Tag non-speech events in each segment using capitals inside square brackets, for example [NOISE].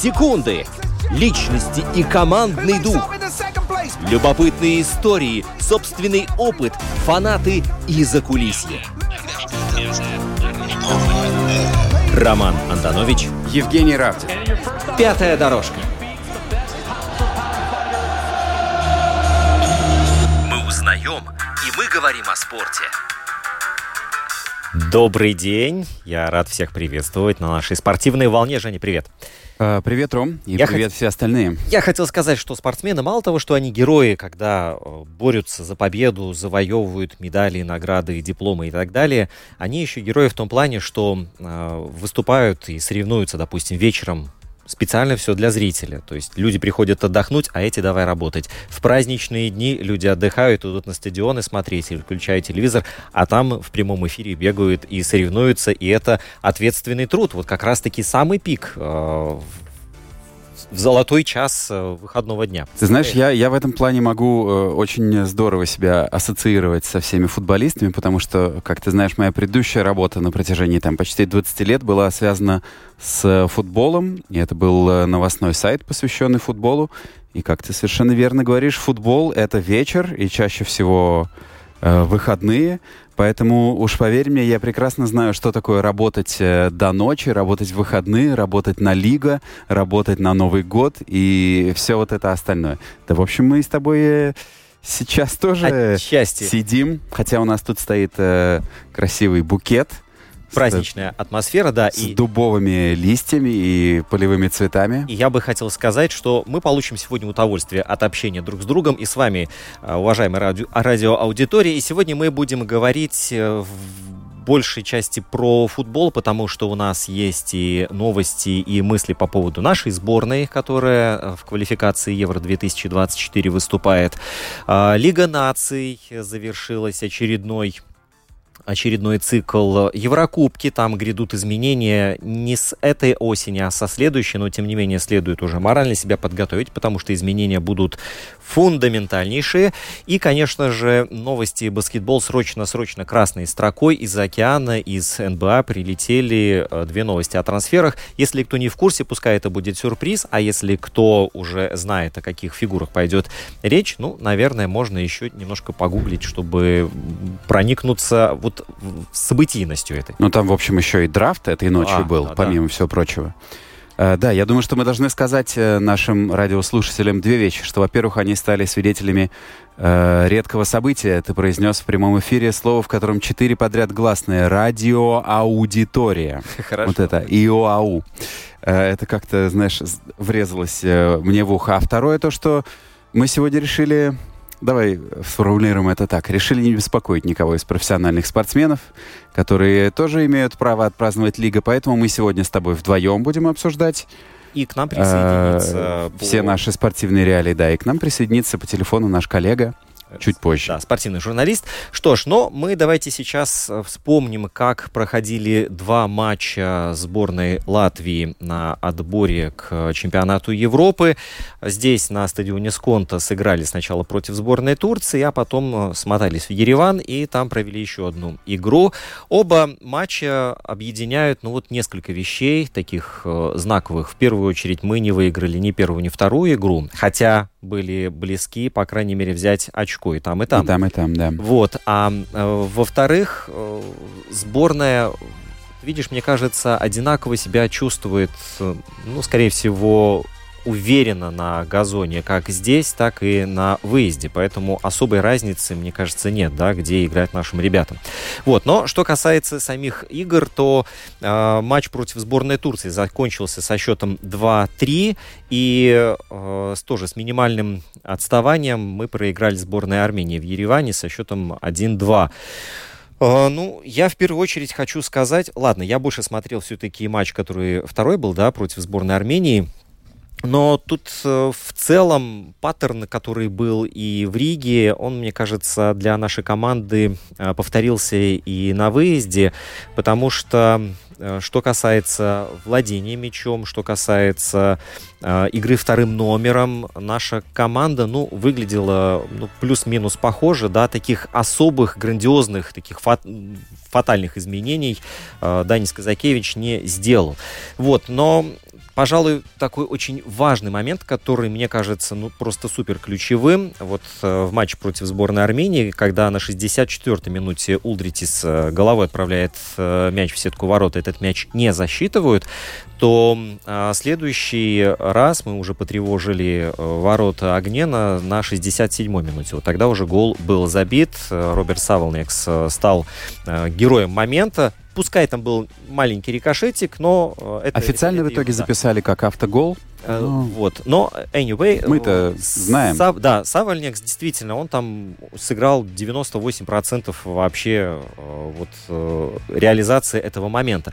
секунды, личности и командный дух. Любопытные истории, собственный опыт, фанаты и закулисье. Роман Антонович, Евгений Равдин. пятая дорожка. «Мы узнаем, и мы говорим о спорте». Добрый день. Я рад всех приветствовать на нашей спортивной волне. Женя, привет. А, Привет, Ром, и Я привет все остальные. Я хотел сказать, что спортсмены мало того, что они герои, когда э, борются за победу, завоевывают медали, награды, дипломы и так далее, они еще герои в том плане, что э, выступают и соревнуются, допустим, вечером специально все для зрителя. То есть люди приходят отдохнуть, а эти давай работать. В праздничные дни люди отдыхают, идут на стадионы смотреть или включают телевизор, а там в прямом эфире бегают и соревнуются, и это ответственный труд. Вот как раз-таки самый пик э, в золотой час э, выходного дня. Ты знаешь, я, я в этом плане могу э, очень здорово себя ассоциировать со всеми футболистами, потому что, как ты знаешь, моя предыдущая работа на протяжении там, почти 20 лет была связана с футболом. И это был э, новостной сайт, посвященный футболу. И, как ты совершенно верно говоришь, футбол — это вечер, и чаще всего выходные. Поэтому уж поверь мне, я прекрасно знаю, что такое работать э, до ночи, работать в выходные, работать на лига, работать на Новый год и все вот это остальное. Да, в общем, мы с тобой э, сейчас тоже Отчасти. сидим, хотя у нас тут стоит э, красивый букет Праздничная атмосфера, да. с, И, дубовыми листьями и полевыми цветами. и я бы хотел сказать, что мы получим сегодня удовольствие от общения друг с другом и с вами, э, уважаемая радио, радиоаудитория. И сегодня мы будем говорить э, в большей части про футбол, потому что у нас есть и новости, и мысли по поводу нашей сборной, которая э, в квалификации Евро-2024 выступает. А, Лига наций завершилась очередной очередной цикл Еврокубки. Там грядут изменения не с этой осени, а со следующей, но тем не менее следует уже морально себя подготовить, потому что изменения будут фундаментальнейшие. И, конечно же, новости баскетбол срочно-срочно красной строкой из океана, из НБА прилетели э, две новости о трансферах. Если кто не в курсе, пускай это будет сюрприз, а если кто уже знает, о каких фигурах пойдет речь, ну, наверное, можно еще немножко погуглить, чтобы проникнуться вот событийностью этой. Ну, там, в общем, еще и драфт этой ночью А, был, да, да. помимо всего прочего. Э, да, я думаю, что мы должны сказать э, нашим радиослушателям две вещи. Что, во-первых, они стали свидетелями э, редкого события. Ты произнес в прямом эфире слово, в котором четыре подряд гласные. Радиоаудитория. [LAUGHS] Хорошо. Вот это, ИОАУ. Э, Это как-то, знаешь, врезалось мне в ухо. А второе то, что мы сегодня решили, давай сформулируем это так, решили не беспокоить никого из профессиональных спортсменов, которые тоже имеют право отпраздновать лига, поэтому мы сегодня с тобой вдвоем будем обсуждать И к нам э, присоединится все по- наши спортивные реалии, да, и к нам присоединится по телефону наш коллега чуть позже. Да, спортивный журналист. Что ж, но мы давайте сейчас э, вспомним, как проходили два матча сборной Латвии на отборе к чемпионату Европы. Здесь на стадионе Сконта сыграли сначала против сборной Турции, а потом э, смотались в Ереван и там провели еще одну игру. Оба матча объединяют, ну вот, несколько вещей, таких э, знаковых. В первую очередь мы не выиграли ни первую, ни вторую игру, хотя были близки, по крайней мере, взять очко и там, и там. И там, и там, да. Вот. А э, во-вторых, э, сборная, видишь, мне кажется, одинаково себя чувствует, э, ну, скорее всего, уверенно на газоне, как здесь, так и на выезде. Поэтому особой разницы, мне кажется, нет, да, где играть нашим ребятам. Вот. Но что касается самих игр, то э, матч против сборной Турции закончился со счетом 2-3. И э, тоже с минимальным отставанием мы проиграли сборной Армении в Ереване со счетом 1-2. Э, Ну, я в первую очередь хочу сказать, ладно, я больше смотрел все-таки матч, который второй был, да, против сборной Армении. Но тут э, в целом паттерн, который был и в Риге, он, мне кажется, для нашей команды э, повторился и на выезде, потому что Э, что касается владения мячом, что касается э, игры вторым номером, наша команда, ну, выглядела ну, плюс-минус похоже, да, таких особых, грандиозных, таких фат фатальных изменений э, Данис Казакевич не сделал. Вот, но пожалуй, такой очень важный момент, который, мне кажется, ну, просто супер ключевым. Вот э, в матче против сборной Армении, когда на 64-й минуте Улдритис э, головой отправляет э, мяч в сетку ворот, этот мяч не засчитывают, то э, следующий раз мы уже потревожили э, ворота Огнена на 67-й минуте. Вот тогда уже гол был забит. Роберт Саволнекс э, стал э, героем момента Пускай там был маленький рикошетик, но... Э, это, Официально это, в итоге да. записали как автогол. Э, ну, вот. Но, anyway... Мы-то э, знаем. Сав, да, Савальникс, действительно, он там сыграл 98% вообще вот, реализации этого момента.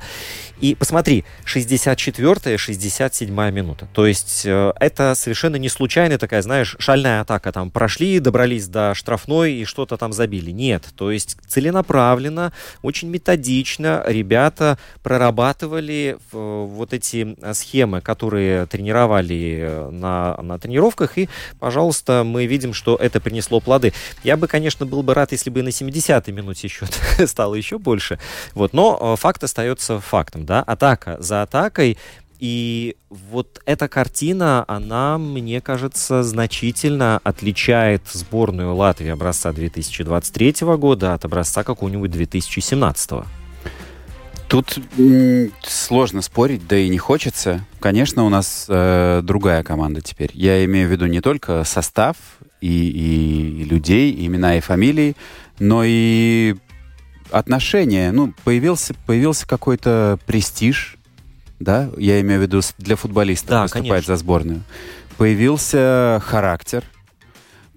И посмотри, 64-я, 67-я минута. То есть это совершенно не случайная такая, знаешь, шальная атака. Там прошли, добрались до штрафной и что-то там забили. Нет. То есть целенаправленно, очень методично ребята прорабатывали вот эти схемы, которые тренировали тренировали э, на, на тренировках, и, пожалуйста, мы видим, что это принесло плоды. Я бы, конечно, был бы рад, если бы на 70-й минуте счет [LAUGHS] стало еще больше. Вот, но э, факт остается фактом, да, атака за атакой, и вот эта картина, она, мне кажется, значительно отличает сборную Латвии образца 2023 года от образца какого-нибудь 2017. Тут сложно спорить, да и не хочется. Конечно, у нас э, другая команда теперь. Я имею в виду не только состав и, и, и людей, и имена и фамилии, но и отношения. Ну, появился, появился какой-то престиж, да, я имею в виду для футболиста да, выступать конечно. за сборную. Появился характер,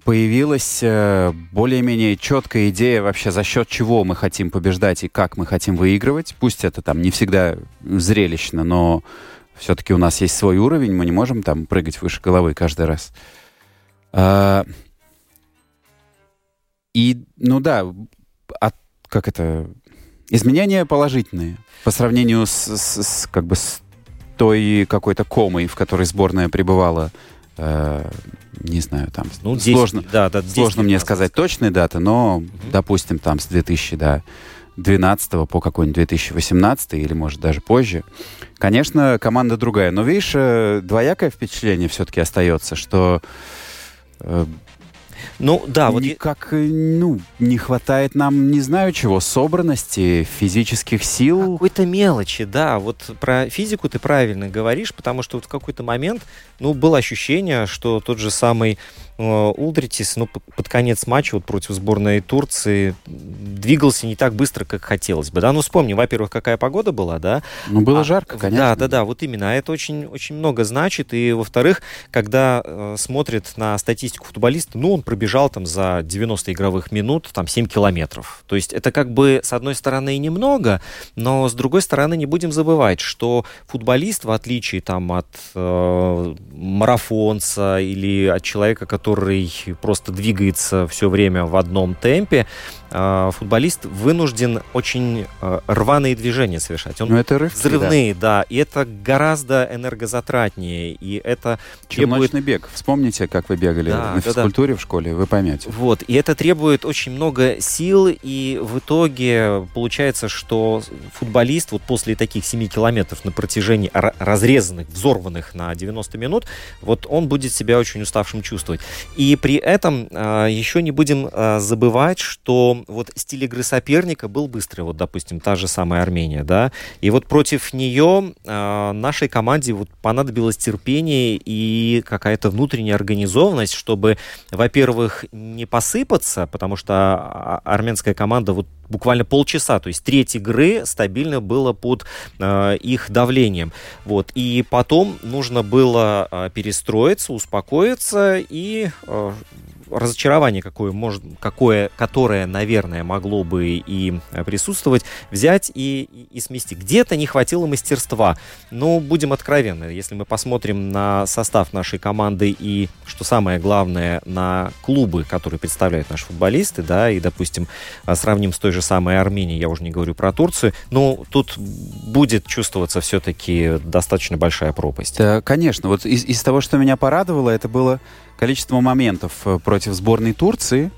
появилась э, более-менее четкая идея вообще, за счет чего мы хотим побеждать и как мы хотим выигрывать. Пусть это там не всегда зрелищно, но все-таки у нас есть свой уровень, мы не можем там прыгать выше головы каждый раз. А, и, ну да, от, как это, изменения положительные по сравнению с, с, с как бы с той какой-то комой, в которой сборная пребывала э, не знаю, там ну, 10, сложно, да, да, 10, сложно мне сказать точные даты, но, угу. допустим, там с 2012 по какой-нибудь 2018 или, может, даже позже. Конечно, команда другая. Но, видишь, э, двоякое впечатление все-таки остается, что э, ну, да, вот... Никак, э, ну, не хватает нам, не знаю чего, собранности, физических сил. Какой-то мелочи, да. Вот про физику ты правильно говоришь, потому что вот в какой-то момент, ну, было ощущение, что тот же самый Э, Улдритис, ну, под конец матча вот против сборной Турции двигался не так быстро, как хотелось бы, да, ну, вспомни, во-первых, какая погода была, да. Ну, было а, жарко, конечно. Да, да, да, вот именно, а это очень, очень много значит, и, во-вторых, когда э, смотрят на статистику футболиста, ну, он пробежал там за 90 игровых минут, там, 7 километров, то есть это как бы, с одной стороны, и немного, но, с другой стороны, не будем забывать, что футболист, в отличие там от э, марафонца или от человека, который просто двигается все время в одном темпе, футболист вынужден очень а, рваные движения совершать. Он ну, это рывки, взрывные, да. да, и это гораздо энергозатратнее, и это требует... бег. Вспомните, как вы бегали да, на физкультуре да. в школе, вы поймете. Вот, и это требует очень много сил, и в итоге получается, что футболист вот после таких 7 километров на протяжении разрезанных, взорванных на 90 минут, вот он будет себя очень уставшим чувствовать. И при этом а, еще не будем забывать, что вот стиль игры соперника был быстрый, вот, допустим, та же самая Армения, да, и вот против нее э, нашей команде вот понадобилось терпение и какая-то внутренняя организованность, чтобы, во-первых, не посыпаться, потому что а, армянская команда вот буквально полчаса, то есть треть игры стабильно было под э, их давлением. Вот. И потом нужно было э, перестроиться, успокоиться и э, разочарование какое, может, какое, которое, наверное, могло бы и присутствовать, взять и, и, и смести. Где-то не хватило мастерства. Но будем откровенны, если мы посмотрим на состав нашей команды и, что самое главное, на клубы, которые представляют наши футболисты, да, и, допустим, сравним с той же самой Арменией, я уже не говорю про Турцию, но тут будет чувствоваться все-таки достаточно большая пропасть. Да, конечно. Вот из, из того, что меня порадовало, это было количество моментов э, против сборной Турции.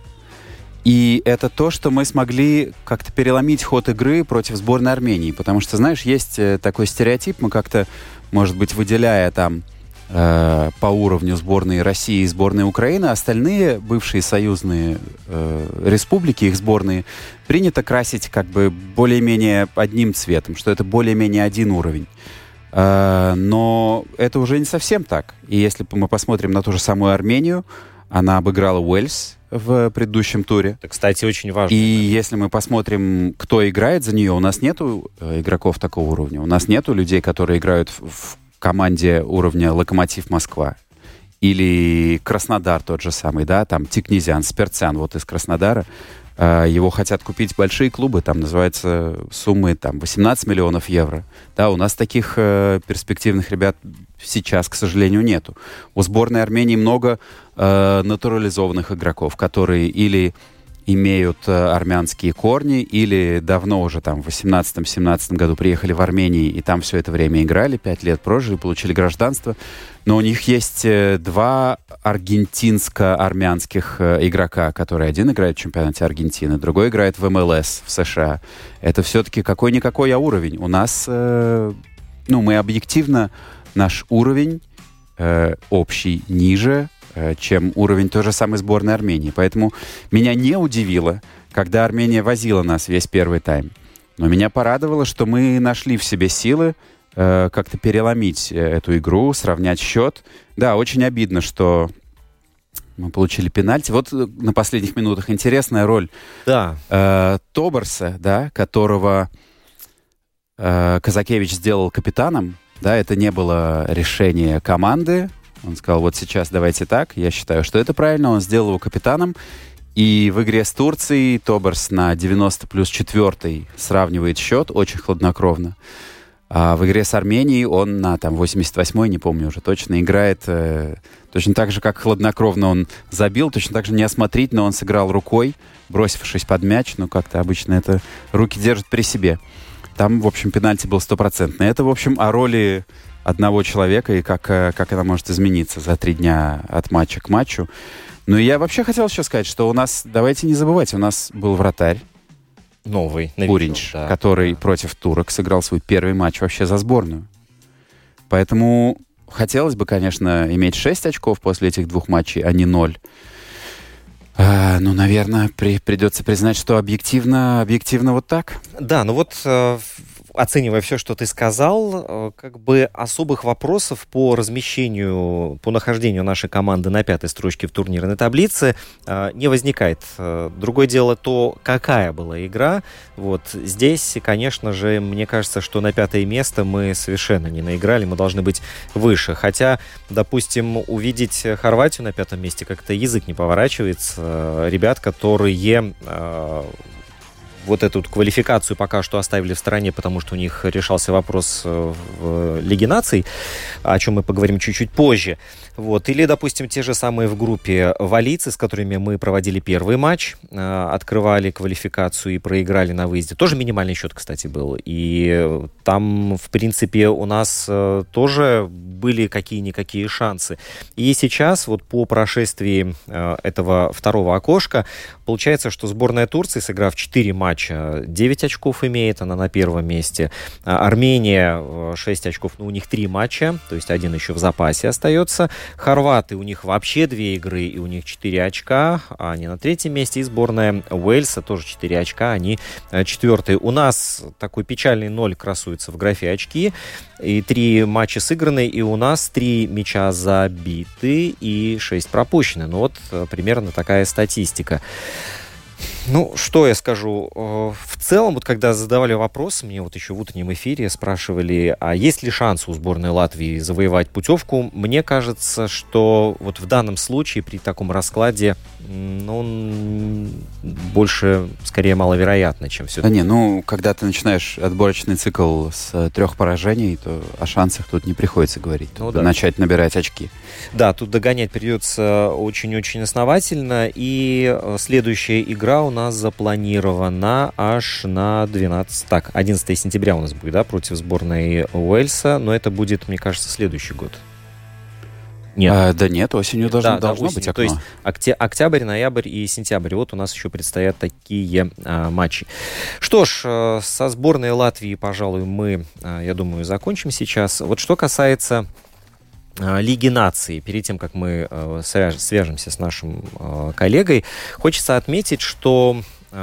И это то, что мы смогли как-то переломить ход игры против сборной Армении. Потому что, знаешь, есть э, такой стереотип, мы как-то, может быть, выделяя там э, по уровню сборной России и сборной Украины, остальные бывшие союзные э, республики, их сборные, принято красить как бы более-менее одним цветом, что это более-менее один уровень. Э, но это уже не совсем так. И если мы посмотрим на ту же самую Армению, она обыграла Уэльс в предыдущем туре. Это, кстати, очень важно. И если мы посмотрим, кто играет за нее, у нас нету э, игроков такого уровня. У нас нету людей, которые играют в, команде уровня Локомотив Москва. Или Краснодар тот же самый, да, там Тикнезян, Сперцян вот из Краснодара. А, его хотят купить большие клубы, там называются суммы там 18 миллионов евро. Да, у нас таких э, перспективных ребят сейчас, к сожалению, нету. У сборной Армении много э, натурализованных игроков, которые или имеют э, армянские корни или давно уже там в 18-17 году приехали в Армению и там все это время играли, пять лет прожили, получили гражданство. Но у них есть э, два аргентинско-армянских э, игрока, которые один играет в чемпионате Аргентины, другой играет в МЛС в США. Это все-таки какой-никакой а уровень. У нас, ну, мы объективно, наш уровень общий ниже Э, чем уровень той же самой сборной Армении. Поэтому меня не удивило, когда Армения возила нас весь первый тайм. Но меня порадовало, что мы нашли в себе силы э, как-то переломить э, эту игру, сравнять счет. Да, очень обидно, что мы получили пенальти. Вот э, на последних минутах интересная роль да. э, Тоборса, да, которого э, Казакевич сделал капитаном. Да, это не было решение команды, он сказал, вот сейчас давайте так, я считаю, что это правильно. Он сделал его капитаном. И в игре с Турцией Тоберс на 90 плюс 4 сравнивает счет очень хладнокровно. А в игре с Арменией он на там 88-й, не помню уже точно, играет э, точно так же, как хладнокровно он забил, точно так же неосмотрительно он сыграл рукой, бросившись под мяч, но как-то обычно это руки держат при себе. Там, в общем, пенальти был стопроцентный. Это, в общем, о роли одного человека и как, э, как это может измениться за три дня от матча к матчу. Ну и я вообще хотел еще сказать, что у нас, давайте не забывать, у нас был вратарь, Новый, Буринч, да. который да. против турок сыграл свой первый матч вообще за сборную. Поэтому хотелось бы, конечно, иметь 6 очков после этих двух матчей, а не 0. А, ну, наверное, при, придется признать, что объективно, объективно вот так. Да, ну вот э, оценивая все, что ты сказал, э, как бы особых вопросов по размещению, по нахождению нашей команды на пятой строчке в турнирной таблице э, не возникает. Э, другое дело то, какая была игра. Вот здесь, конечно же, мне кажется, что на пятое место мы совершенно не наиграли, мы должны быть выше. Хотя, допустим, увидеть Хорватию на пятом месте как-то язык не поворачивается. Ребят, которые вот эту квалификацию пока что оставили в стороне, потому что у них решался вопрос э, в Лиге наций, о чем мы поговорим чуть-чуть позже. Вот. Или, допустим, те же самые в группе валийцы, с которыми мы проводили первый матч, э, открывали квалификацию и проиграли на выезде. Тоже минимальный счет, кстати, был. И там, в принципе, у нас э, тоже были какие-никакие шансы. И сейчас, вот по прошествии этого второго окошка, получается, что сборная Турции, сыграв 4 матча, матча 9 очков имеет, она на первом месте. А, Армения 6 э, очков, но у них 3 матча, то есть один еще в запасе остается. Хорваты, у них вообще 2 игры, и у них 4 очка, а они на третьем месте. И сборная Уэльса тоже 4 очка, они э, четвертые. У нас такой печальный ноль красуется в графе очки, и 3 матча сыграны, и у нас 3 мяча забиты и 6 пропущены. Ну вот э, примерно такая статистика. Ну, что я скажу? Э, в целом, вот когда задавали вопрос, мне вот еще в утреннем эфире спрашивали, а есть ли шанс у сборной Латвии завоевать путевку? Мне кажется, что вот в данном случае при таком раскладе, ну, он больше, скорее, маловероятно, чем все. Да не, ну, когда ты начинаешь отборочный цикл с трех поражений, то о шансах тут не приходится говорить. Ну, да. Начать набирать очки. Да, тут догонять придется очень-очень основательно. И э, следующая игра у нас запланирована аж на 12... Так, 11 сентября у нас будет, да, против сборной Уэльса. Но это будет, мне кажется, следующий год. Нет. А, да нет, осенью должно, да, должно да, быть окно. То есть окте, октябрь, ноябрь и сентябрь. Вот у нас еще предстоят такие а, матчи. Что ж, а, со сборной Латвии, пожалуй, мы, а, я думаю, закончим сейчас. Вот что касается Лиги наций. Перед тем, как мы а, свяжемся с нашим а, коллегой, хочется отметить, что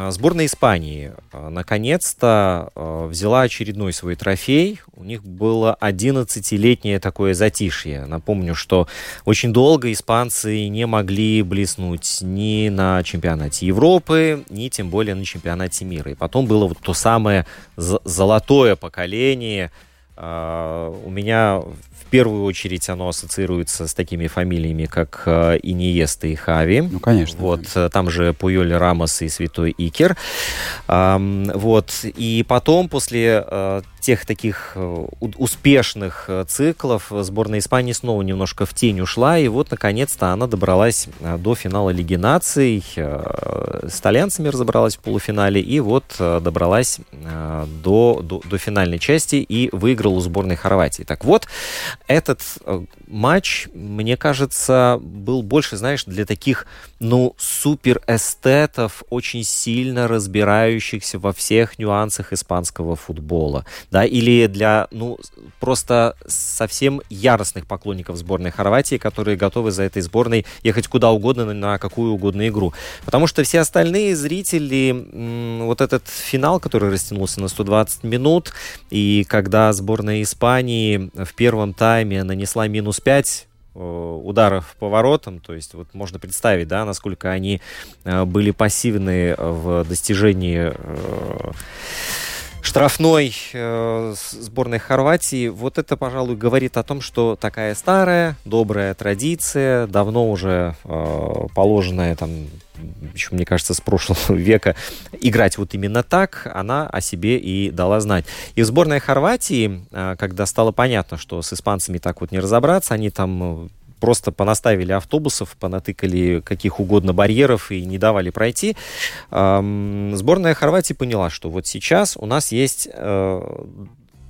Сборная Испании наконец-то взяла очередной свой трофей. У них было 11-летнее такое затишье. Напомню, что очень долго испанцы не могли блеснуть ни на чемпионате Европы, ни тем более на чемпионате мира. И потом было вот то самое золотое поколение. У меня в первую очередь оно ассоциируется с такими фамилиями, как э, Иниеста и Хави. Ну, конечно. Вот, э, там же Пуйоль Рамос и Святой Икер. Вот, и потом, после э, тех таких успешных циклов, сборная Испании снова немножко в тень ушла, и вот, наконец-то, она добралась до финала Лиги наций, с итальянцами разобралась в полуфинале, и вот добралась до, до, до финальной части и выиграла у сборной Хорватии. Так вот, этот э, матч, мне кажется, был больше, знаешь, для таких, ну, супер эстетов, очень сильно разбирающихся во всех нюансах испанского футбола, да, или для, ну, просто совсем яростных поклонников сборной Хорватии, которые готовы за этой сборной ехать куда угодно на какую угодно игру. Потому что все остальные зрители, вот этот финал, который растянулся на 120 минут, и когда сборная Испании в первом тайме нанесла минус 5 э, ударов по воротам, то есть вот можно представить, да, насколько они э, были пассивны в достижении э, штрафной сборной Хорватии. Вот это, пожалуй, говорит о том, что такая старая, добрая традиция, давно уже положенная там еще, мне кажется, с прошлого [LAUGHS] века играть вот именно так, она о себе и дала знать. И в сборной Хорватии, а, когда стало понятно, что с испанцами так вот не разобраться, они там э, просто понаставили автобусов, понатыкали каких угодно барьеров и не давали пройти. Сборная Хорватии поняла, что вот сейчас у нас есть э,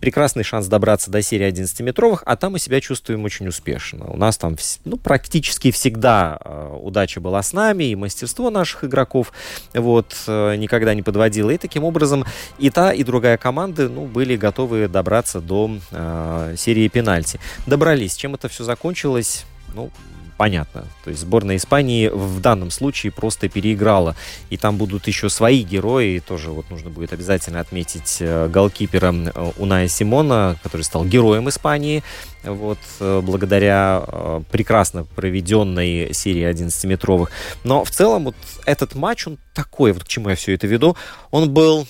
прекрасный шанс добраться до серии 11-метровых, а там мы себя чувствуем очень успешно. У нас там ну, практически всегда э, удача была с нами, и мастерство наших игроков вот, э, никогда не подводило. И таким образом и та, и другая команды ну, были готовы добраться до э, серии пенальти. Добрались. Чем это все закончилось? Ну, понятно. То есть сборная Испании в данном случае просто переиграла. И там будут еще свои герои. Тоже вот нужно будет обязательно отметить э, голкипера э, Уная Симона, который стал героем Испании. Вот, э, благодаря прекрасно проведенной серии 11-метровых. Но в целом вот этот матч, он такой, вот к чему я все это веду, он был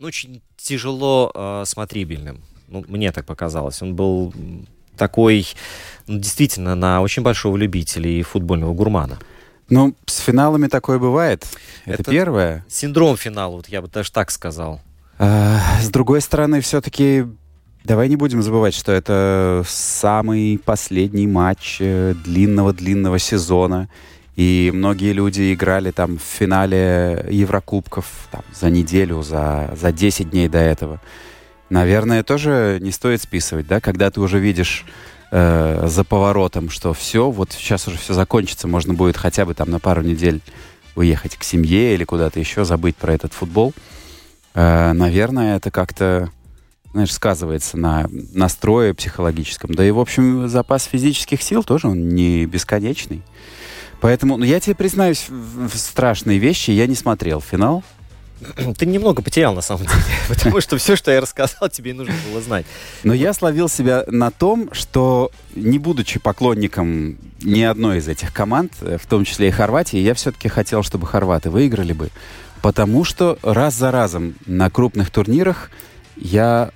ну, очень тяжело э, смотрибельным. Ну, мне так показалось. Он был такой ну, действительно на очень большого любителя и футбольного гурмана. Ну, с финалами такое бывает. Это, Это первое. Синдром финала, вот я бы даже так сказал. А, с другой стороны, все-таки давай не будем забывать, что это самый последний матч э, длинного-длинного сезона. И многие люди играли там в финале Еврокубков там, за неделю, за, за 10 дней до этого. Наверное, тоже не стоит списывать, да, когда ты уже видишь э, за поворотом, что все, вот сейчас уже все закончится, можно будет хотя бы там на пару недель уехать к семье или куда-то еще, забыть про этот футбол. Э, наверное, это как-то, знаешь, сказывается на настрое психологическом. Да и, в общем, запас физических сил тоже он не бесконечный. Поэтому, ну, я тебе признаюсь в страшные вещи. Я не смотрел финал. [CLEARS THROAT] Ты немного потерял, на самом деле, [LAUGHS] потому что все, что я рассказал, тебе нужно было знать. Но я словил себя на том, что, не будучи поклонником ни одной из этих команд, э, в том числе и Хорватии. Я все-таки хотел, чтобы хорваты выиграли бы, потому что раз за разом на крупных турнирах я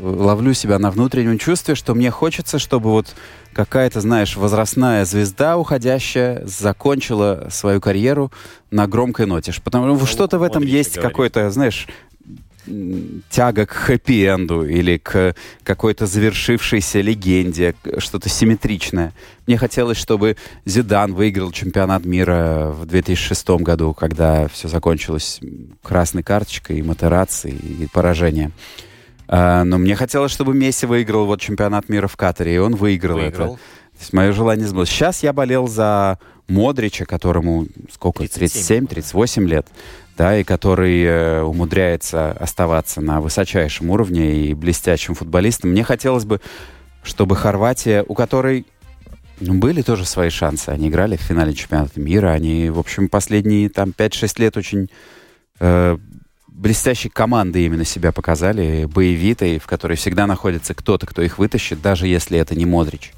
ловлю себя на внутреннем чувстве, что мне хочется, чтобы вот какая-то, знаешь, возрастная звезда уходящая закончила свою карьеру на громкой ноте. Потому что ну, что-то в этом есть какой-то, знаешь, тяга к хэппи-энду или к какой-то завершившейся легенде, что-то симметричное. Мне хотелось, чтобы Зидан выиграл чемпионат мира в 2006 году, когда все закончилось красной карточкой и матерацией и поражением. А, но мне хотелось, чтобы Месси выиграл вот чемпионат мира в Катаре, и он выиграл, выиграл. это. То есть мое желание сбылось. Сейчас я болел за Модрича, которому сколько? 37-38 лет да, и который э, умудряется оставаться на высочайшем уровне и блестящим футболистом. Мне хотелось бы, чтобы Хорватия, у которой ну, были тоже свои шансы, они играли в финале чемпионата мира, они, в общем, последние там 5-6 лет очень э, блестящей команды именно себя показали, боевитой, в которой всегда находится кто-то, кто их вытащит, даже если это не Модрич.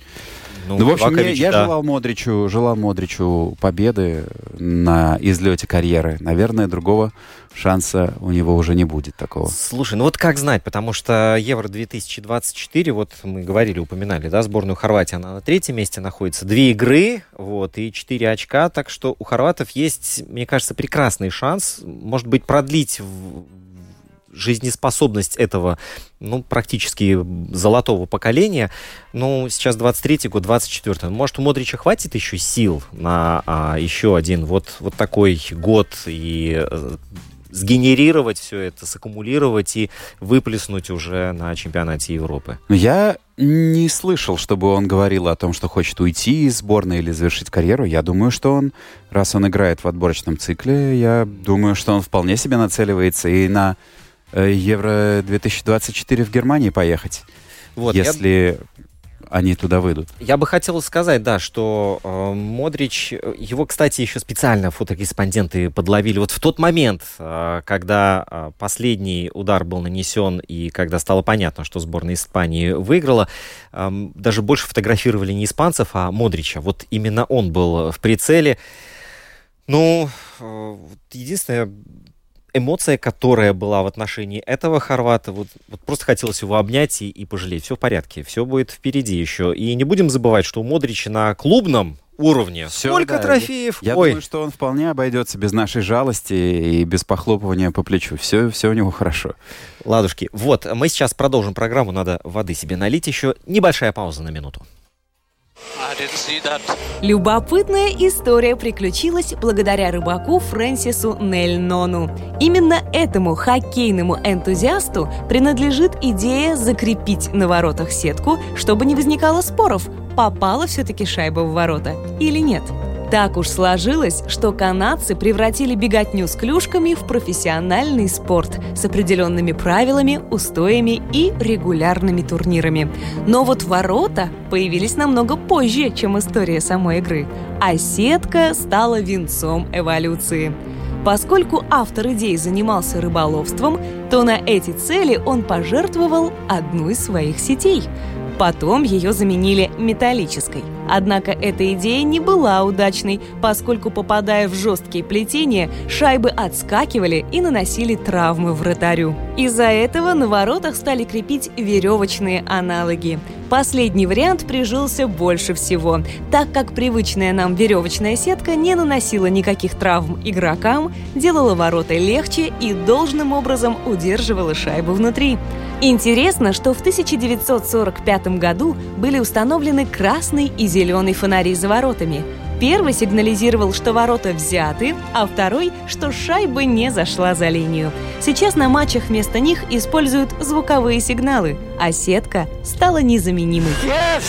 Ну, ну в общем, Вакович, я, да. желал Модричу, желал Модричу победы на излете карьеры. Наверное, другого шанса у него уже не будет такого. Слушай, ну вот как знать, потому что Евро 2024, вот мы говорили, упоминали, да, сборную Хорватии, она на третьем месте находится. Две игры, вот, и четыре очка, так что у хорватов есть, мне кажется, прекрасный шанс, может быть, продлить жизнеспособность этого, ну, практически золотого поколения. Ну, сейчас 23-й год, 24-й. Может, у Модрича хватит еще сил на а, еще один вот, вот такой год и э, сгенерировать все это, саккумулировать и выплеснуть уже на чемпионате Европы? Я не слышал, чтобы он говорил о том, что хочет уйти из сборной или завершить карьеру. Я думаю, что он, раз он играет в отборочном цикле, я думаю, что он вполне себе нацеливается и на Э, Евро 2024 в Германии поехать, вот, если я... они туда выйдут. Я бы хотел сказать, да, что э, Модрич, его, кстати, еще специально фотокорреспонденты подловили вот в тот момент, э, когда э, последний удар был нанесен и когда стало понятно, что сборная Испании выиграла, э, даже больше фотографировали не испанцев, а Модрича. Вот именно он был в прицеле. Ну, э, единственное, эмоция, которая была в отношении этого хорвата, вот, вот просто хотелось его обнять и, и пожалеть. Все в порядке, все будет впереди еще. И не будем забывать, что у Модрича на клубном уровне. Все, Сколько да, трофеев? Я, я Ой. думаю, что он вполне обойдется без нашей жалости и без похлопывания по плечу. Все, все у него хорошо. Ладушки, вот, мы сейчас продолжим программу. Надо воды себе налить еще. Небольшая пауза на минуту. Любопытная история приключилась благодаря рыбаку Фрэнсису Нельнону. Именно этому хоккейному энтузиасту принадлежит идея закрепить на воротах сетку, чтобы не возникало споров, попала все-таки шайба в ворота или нет. Так уж сложилось, что канадцы превратили беготню с клюшками в профессиональный спорт с определенными правилами, устоями и регулярными турнирами. Но вот ворота появились намного позже, чем история самой игры, а сетка стала венцом эволюции. Поскольку автор идей занимался рыболовством, то на эти цели он пожертвовал одну из своих сетей – Потом ее заменили металлической. Однако эта идея не была удачной, поскольку, попадая в жесткие плетения, шайбы отскакивали и наносили травмы вратарю. Из-за этого на воротах стали крепить веревочные аналоги. Последний вариант прижился больше всего, так как привычная нам веревочная сетка не наносила никаких травм игрокам, делала ворота легче и должным образом удерживала шайбу внутри. Интересно, что в 1945 году были установлены красный и зеленый фонари за воротами. Первый сигнализировал, что ворота взяты, а второй, что шайба не зашла за линию. Сейчас на матчах вместо них используют звуковые сигналы, а сетка стала незаменимой. Yes!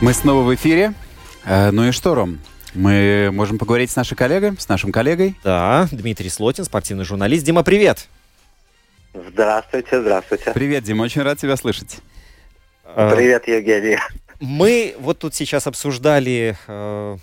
Мы снова в эфире. Э, ну и что, Ром? Мы можем поговорить с нашей коллегой, с нашим коллегой. Да, Дмитрий Слотин, спортивный журналист. Дима, привет! Здравствуйте, здравствуйте. Привет, Дима, очень рад тебя слышать. А, Привет, Евгений. Мы вот тут сейчас обсуждали э,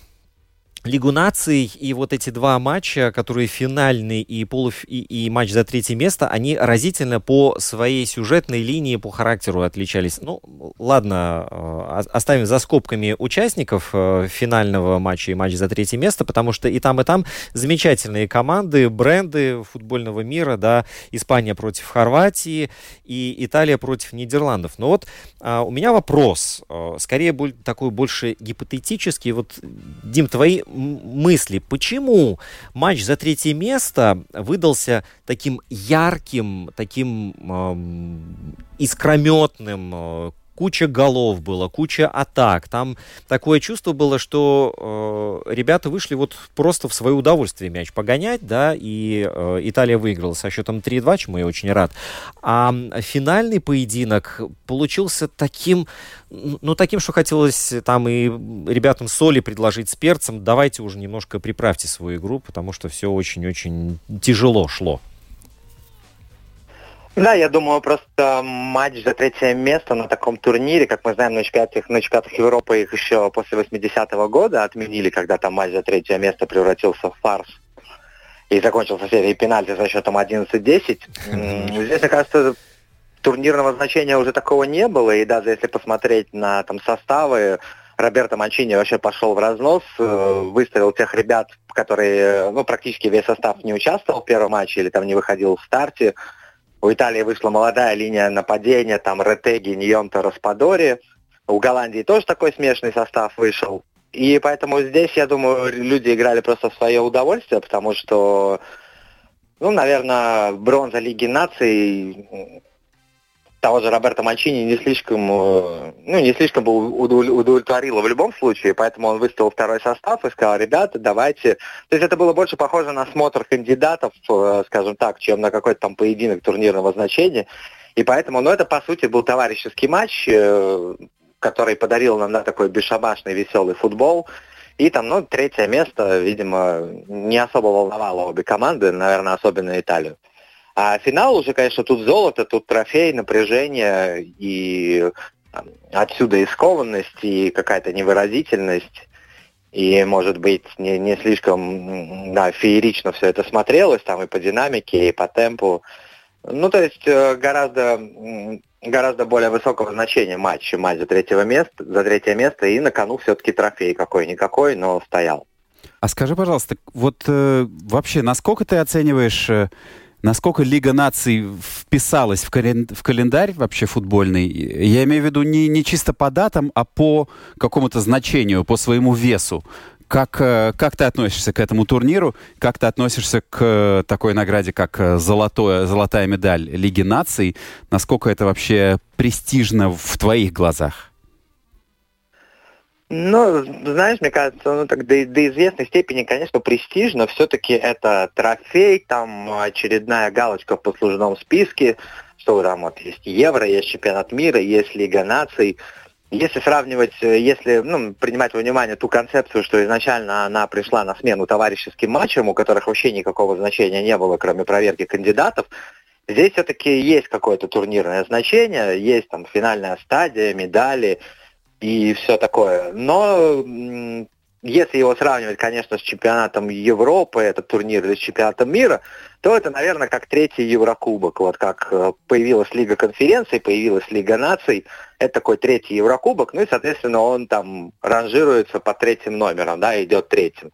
Лигу наций и вот эти два матча, которые финальный и, полуф... и, и матч за третье место, они разительно по своей сюжетной линии, по характеру отличались. Ну, ладно, э, оставим за скобками участников э, финального матча и матча за третье место, потому что и там, и там замечательные команды, бренды футбольного мира, да, Испания против Хорватии и Италия против Нидерландов. Но вот а, у меня вопрос, э, скорее такой больше гипотетический. Вот, Дим, твои мысли, почему матч за третье место выдался таким ярким, таким э, искрометным, куча голов было, куча атак. Там такое чувство было, что э, ребята вышли вот просто в свое удовольствие мяч погонять, да, и э, Италия выиграла со счетом 3-2, чему я очень рад. А финальный поединок получился таким, ну, таким, что хотелось там и ребятам соли предложить с перцем. Давайте уже немножко приправьте свою игру, потому что все очень-очень тяжело шло. Да, я думаю, просто матч за третье место на таком турнире, как мы знаем, на чемпионатах, на чемпионатах Европы их еще после 80-го года отменили, когда там матч за третье место превратился в фарс и закончился серией пенальти за счетом 11-10. Здесь, мне кажется, турнирного значения уже такого не было, и даже если посмотреть на там составы, Роберто Манчини вообще пошел в разнос, э, выставил тех ребят, которые, ну, практически весь состав не участвовал в первом матче или там не выходил в старте, у Италии вышла молодая линия нападения, там Ретеги, Ньонта, Распадори. У Голландии тоже такой смешанный состав вышел. И поэтому здесь, я думаю, люди играли просто в свое удовольствие, потому что, ну, наверное, бронза Лиги наций того же Роберта Манчини не слишком, э, ну, не слишком бы удовлетворило в любом случае, поэтому он выставил второй состав и сказал, ребята, давайте... То есть это было больше похоже на смотр кандидатов, э, скажем так, чем на какой-то там поединок турнирного значения. И поэтому, ну, это, по сути, был товарищеский матч, э, который подарил нам да, такой бесшабашный, веселый футбол. И там, ну, третье место, видимо, не особо волновало обе команды, наверное, особенно Италию. А финал уже, конечно, тут золото, тут трофей, напряжение и отсюда и скованность, и какая-то невыразительность. И, может быть, не, не слишком да, феерично все это смотрелось, там и по динамике, и по темпу. Ну, то есть э, гораздо, гораздо более высокого значения матч, чем матч за, третьего места, за третье место, и на кону все-таки трофей какой-никакой, но стоял. А скажи, пожалуйста, вот э, вообще, насколько ты оцениваешь э, Насколько Лига наций вписалась в, кален... в календарь вообще футбольный? Я имею в виду не, не чисто по датам, а по какому-то значению, по своему весу. Как, э, как ты относишься к этому турниру? Как ты относишься к э, такой награде, как э, золотое, золотая медаль Лиги наций? Насколько это вообще престижно в твоих глазах? Ну, знаешь, мне кажется, ну так до, до известной степени, конечно, престижно. Все-таки это трофей, там очередная галочка в послужном списке, что там вот есть Евро, есть чемпионат мира, есть Лига наций. Если сравнивать, если ну, принимать во внимание ту концепцию, что изначально она пришла на смену товарищеским матчам, у которых вообще никакого значения не было, кроме проверки кандидатов, здесь все-таки есть какое-то турнирное значение, есть там финальная стадия, медали, и все такое. Но если его сравнивать, конечно, с чемпионатом Европы, этот турнир, или с чемпионатом мира, то это, наверное, как третий Еврокубок. Вот как э, появилась Лига конференций, появилась Лига наций, это такой третий Еврокубок, ну и, соответственно, он там ранжируется по третьим номерам, да, идет третьим.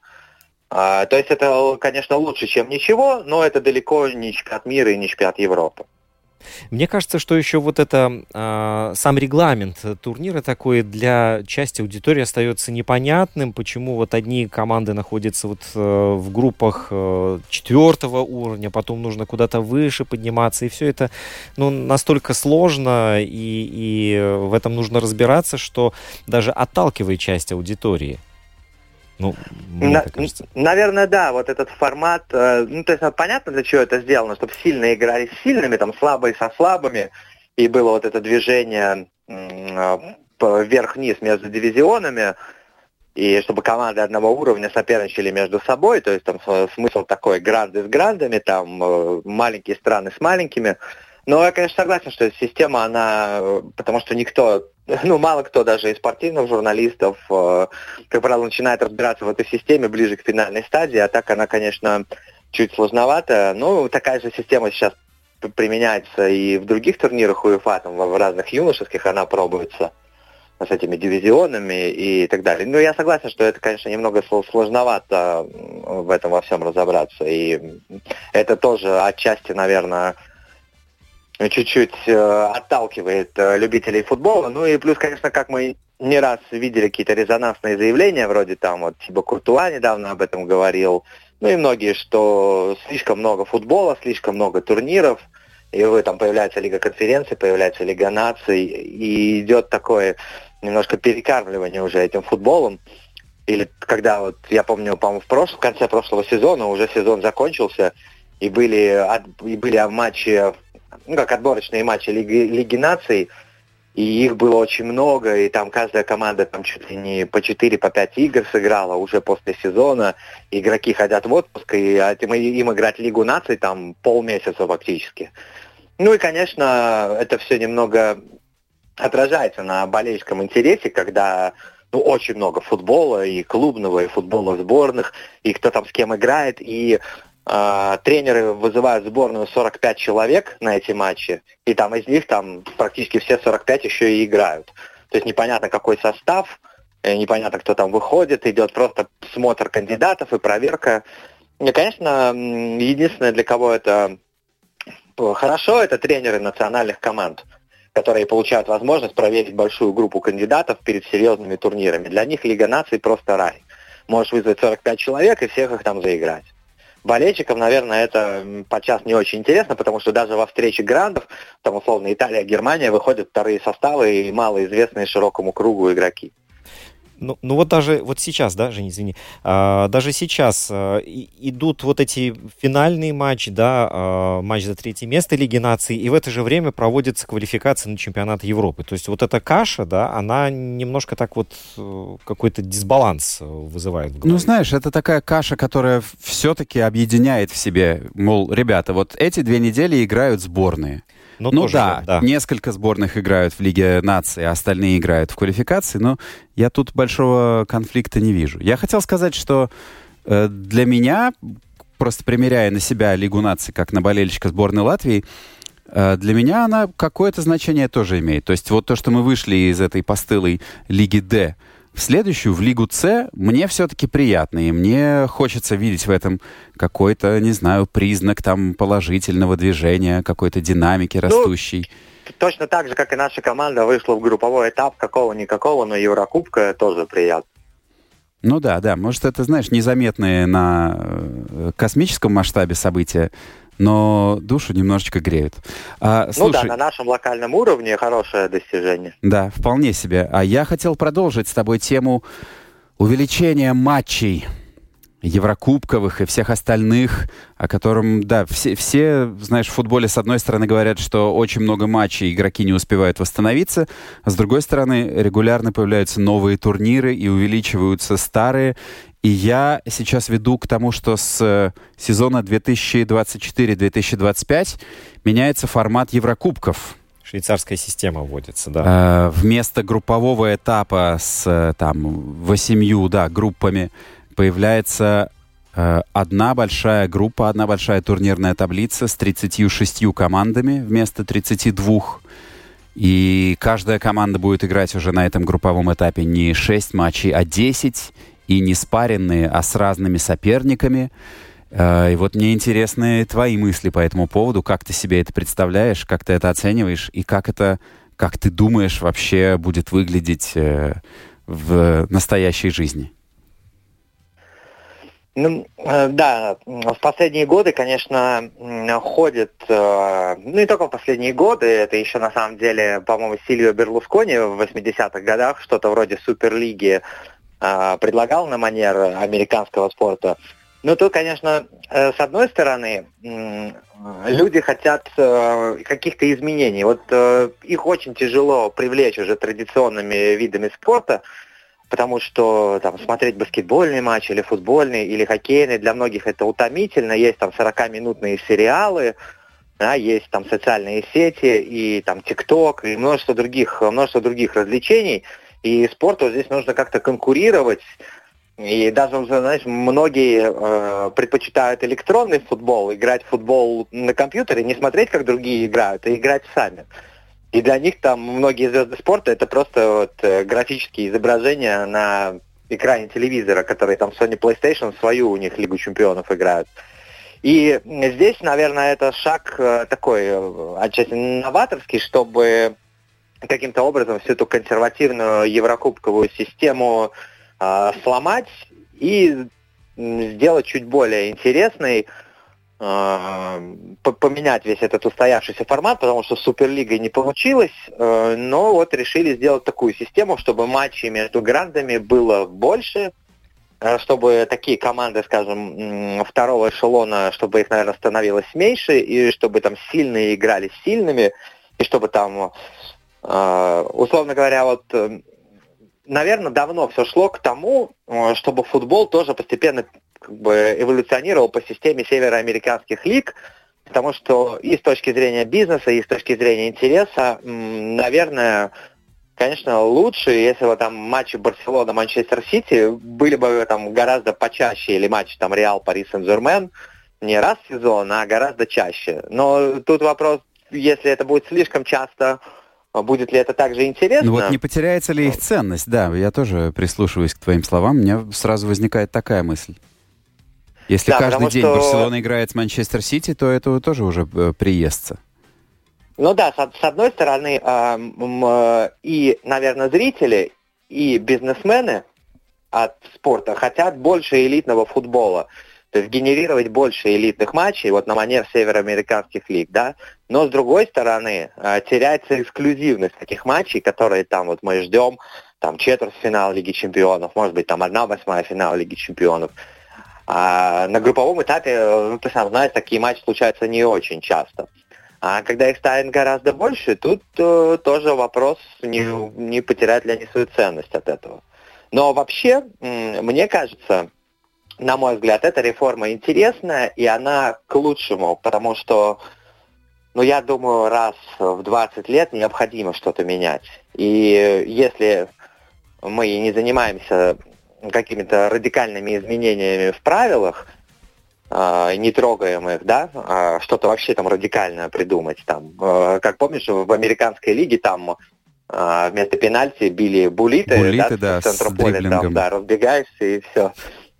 А, то есть это, конечно, лучше, чем ничего, но это далеко не чемпионат мира и не чемпионат Европы. Мне кажется, что еще вот это э, сам регламент турнира такой для части аудитории остается непонятным, почему вот одни команды находятся вот э, в группах э, четвертого уровня, потом нужно куда-то выше подниматься, и все это ну, настолько сложно, и, и в этом нужно разбираться, что даже отталкивает часть аудитории. Ну, На, наверное, да, вот этот формат, э, ну, то есть ну, понятно, для чего это сделано, чтобы сильные играли с сильными, там, слабые со слабыми, и было вот это движение э, вверх-вниз между дивизионами, и чтобы команды одного уровня соперничали между собой, то есть там смысл такой, гранды с грандами, там, э, маленькие страны с маленькими, но я, конечно, согласен, что эта система, она, потому что никто ну, мало кто даже из спортивных журналистов, э, как правило, начинает разбираться в этой системе ближе к финальной стадии, а так она, конечно, чуть сложновато. Ну, такая же система сейчас применяется и в других турнирах УЕФА, там, в разных юношеских она пробуется с этими дивизионами и так далее. Но я согласен, что это, конечно, немного сложновато в этом во всем разобраться. И это тоже отчасти, наверное, чуть-чуть э, отталкивает э, любителей футбола. Ну и плюс, конечно, как мы не раз видели какие-то резонансные заявления, вроде там вот Тиба Куртуа недавно об этом говорил, ну и многие, что слишком много футбола, слишком много турниров, и вы там появляется Лига конференций, появляется Лига наций, и идет такое немножко перекармливание уже этим футболом. Или когда вот, я помню, по-моему, в, прошлом, в конце прошлого сезона, уже сезон закончился, и были, и были матчи, ну как отборочные матчи Лиги, Лиги наций, и их было очень много, и там каждая команда там чуть ли не по 4, по 5 игр сыграла уже после сезона. Игроки ходят в отпуск, и им, им играть Лигу наций там полмесяца фактически. Ну и, конечно, это все немного отражается на болельском интересе, когда ну, очень много футбола, и клубного, и футбола сборных, и кто там с кем играет, и тренеры вызывают сборную 45 человек на эти матчи, и там из них там практически все 45 еще и играют. То есть непонятно, какой состав, э, непонятно, кто там выходит, идет просто смотр кандидатов и проверка. И, конечно, единственное, для кого это хорошо, это тренеры национальных команд которые получают возможность проверить большую группу кандидатов перед серьезными турнирами. Для них Лига наций просто рай. Можешь вызвать 45 человек и всех их там заиграть. Болельщикам, наверное, это подчас не очень интересно, потому что даже во встрече грандов, там условно Италия, Германия, выходят вторые составы и малоизвестные широкому кругу игроки. Ну, ну вот даже вот сейчас, да, Жень, извини, а, даже сейчас а, идут вот эти финальные матчи, да, а, матч за третье место Лиги наций, и в это же время проводится квалификация на чемпионат Европы. То есть вот эта каша, да, она немножко так вот э, какой-то дисбаланс вызывает. Ну, знаешь, это такая каша, которая все-таки объединяет в себе, мол, ребята, вот эти две недели играют сборные. Но ну, ну да, да, несколько сборных играют в Лиге наций, а остальные играют в квалификации, но я тут большого конфликта не вижу. Я хотел сказать, что э, для меня, просто примеряя на себя Лигу наций, как на болельщика сборной Латвии, э, для меня она какое-то значение тоже имеет. То есть вот то, что мы вышли из этой постылой Лиги Д, в следующую, в Лигу С, мне все-таки приятно, и мне хочется видеть в этом какой-то, не знаю, признак там положительного движения, какой-то динамики ну, растущей. Ну, точно так же, как и наша команда вышла в групповой этап, какого-никакого, но Еврокубка тоже приятно. Ну да, да, может это, знаешь, незаметные на э, космическом масштабе события, но душу немножечко греют. А, слушай, ну да, на нашем локальном уровне хорошее достижение. Да, вполне себе. А я хотел продолжить с тобой тему увеличения матчей Еврокубковых и всех остальных, о котором, да, все, все, знаешь, в футболе с одной стороны говорят, что очень много матчей, игроки не успевают восстановиться, а с другой стороны регулярно появляются новые турниры и увеличиваются старые, и я сейчас веду к тому, что с э, сезона 2024-2025 меняется формат Еврокубков. Швейцарская система вводится, да. Э, вместо группового этапа с э, там восемью, да, группами появляется э, одна большая группа, одна большая турнирная таблица с 36 командами вместо 32. И каждая команда будет играть уже на этом групповом этапе не 6 матчей, а 10 и не спаренные, а с разными соперниками. Э, и вот мне интересны твои мысли по этому поводу, как ты себе это представляешь, как ты это оцениваешь, и как это, как ты думаешь, вообще будет выглядеть э, в настоящей жизни. Ну, э, да, в последние годы, конечно, ходит, ну не только в последние годы, это еще на самом деле, по-моему, Сильвио Берлускони в 80-х годах, что-то вроде Суперлиги предлагал на манер американского спорта. Ну, тут, конечно, э, с одной стороны, люди хотят э, каких-то изменений. Вот э, их очень тяжело привлечь уже традиционными видами спорта, потому что там смотреть баскетбольный матч или футбольный или хоккейный для многих это утомительно. Есть там 40-минутные сериалы, да, есть там социальные сети и там ТикТок и множество других, множество других развлечений, и спорту здесь нужно как-то конкурировать, и даже, знаешь, многие э, предпочитают электронный футбол, играть в футбол на компьютере, не смотреть, как другие играют, а играть сами. И для них там многие звезды спорта это просто вот, э, графические изображения на экране телевизора, которые там Sony PlayStation свою у них Лигу чемпионов играют. И здесь, наверное, это шаг э, такой э, отчасти новаторский, чтобы каким-то образом всю эту консервативную еврокубковую систему э, сломать и сделать чуть более интересной, э, поменять весь этот устоявшийся формат, потому что с Суперлигой не получилось, э, но вот решили сделать такую систему, чтобы матчей между грандами было больше, Э, чтобы такие команды, скажем, второго эшелона, чтобы их, наверное, становилось меньше, и чтобы там сильные играли сильными, и чтобы там, условно говоря, вот, э, наверное, давно все шло к тому, чтобы футбол тоже постепенно как бы эволюционировал по системе североамериканских лиг, потому что и с точки зрения бизнеса, и с точки зрения интереса, наверное, конечно, лучше, если бы там матчи Барселона-Манчестер Сити были бы там гораздо почаще, или матчи там Реал Пари Сен-Жермен, не раз в сезон, а гораздо чаще. Но тут вопрос, если это будет слишком часто, будет ли это также интересно? Ну вот не потеряется ли их ценность? Да, я тоже прислушиваюсь к твоим словам, у меня сразу возникает такая мысль. Если да, каждый день что... Барселона играет с Манчестер Сити, то это тоже уже э, приестся. Ну да, с, с одной стороны, э, и, наверное, зрители, и бизнесмены от спорта хотят больше элитного футбола. То есть генерировать больше элитных матчей, вот на манер североамериканских лиг, да. Но с другой стороны, э, теряется эксклюзивность таких матчей, которые там вот мы ждем, там четвертьфинал Лиги Чемпионов, может быть, там одна восьмая финал Лиги Чемпионов. А на групповом этапе, ну, ты сам знаешь, такие матчи случаются не очень часто. А когда их станет гораздо больше, тут э, тоже вопрос, не, не потерять ли они свою ценность от этого. Но вообще, мне кажется, на мой взгляд, эта реформа интересная, и она к лучшему, потому что, ну, я думаю, раз в 20 лет необходимо что-то менять. И если мы не занимаемся какими-то радикальными изменениями в правилах, э, не трогаем их, да, а что-то вообще там радикальное придумать. Там, э, как помнишь, в американской лиге там э, вместо пенальти били булиты, булиты да, да, в центр поля, там, да, разбегаешься и все.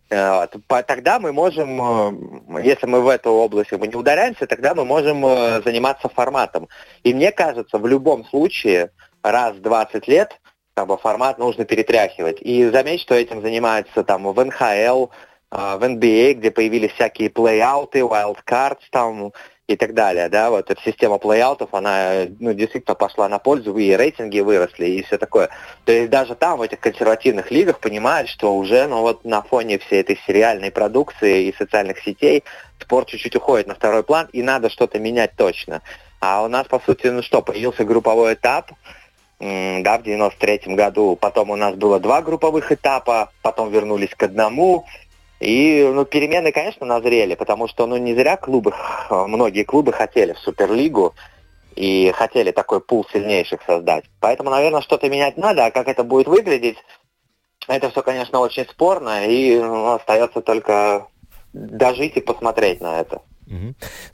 Тогда мы можем, если мы в эту область мы не ударяемся, тогда мы можем заниматься форматом. И мне кажется, в любом случае, раз в 20 лет как бы, формат нужно перетряхивать. И заметь, что этим занимается там в НХЛ, а, в NBA, где появились всякие плей-ауты, wildcards там и так далее, да, вот эта система плей-аутов, она, ну, действительно пошла на пользу, и рейтинги выросли, и все такое. То есть даже там, в этих консервативных лигах, понимают, что уже, ну, вот на фоне всей этой сериальной продукции и социальных сетей спорт чуть-чуть уходит на второй план, и надо что-то менять точно. А у нас, по сути, ну что, появился групповой этап, да, в 93 году, потом у нас было два групповых этапа, потом вернулись к одному, и ну, перемены, конечно, назрели, потому что ну, не зря клубы, многие клубы хотели в Суперлигу и хотели такой пул сильнейших создать. Поэтому, наверное, что-то менять надо, а как это будет выглядеть, это все, конечно, очень спорно, и ну, остается только дожить и посмотреть на это.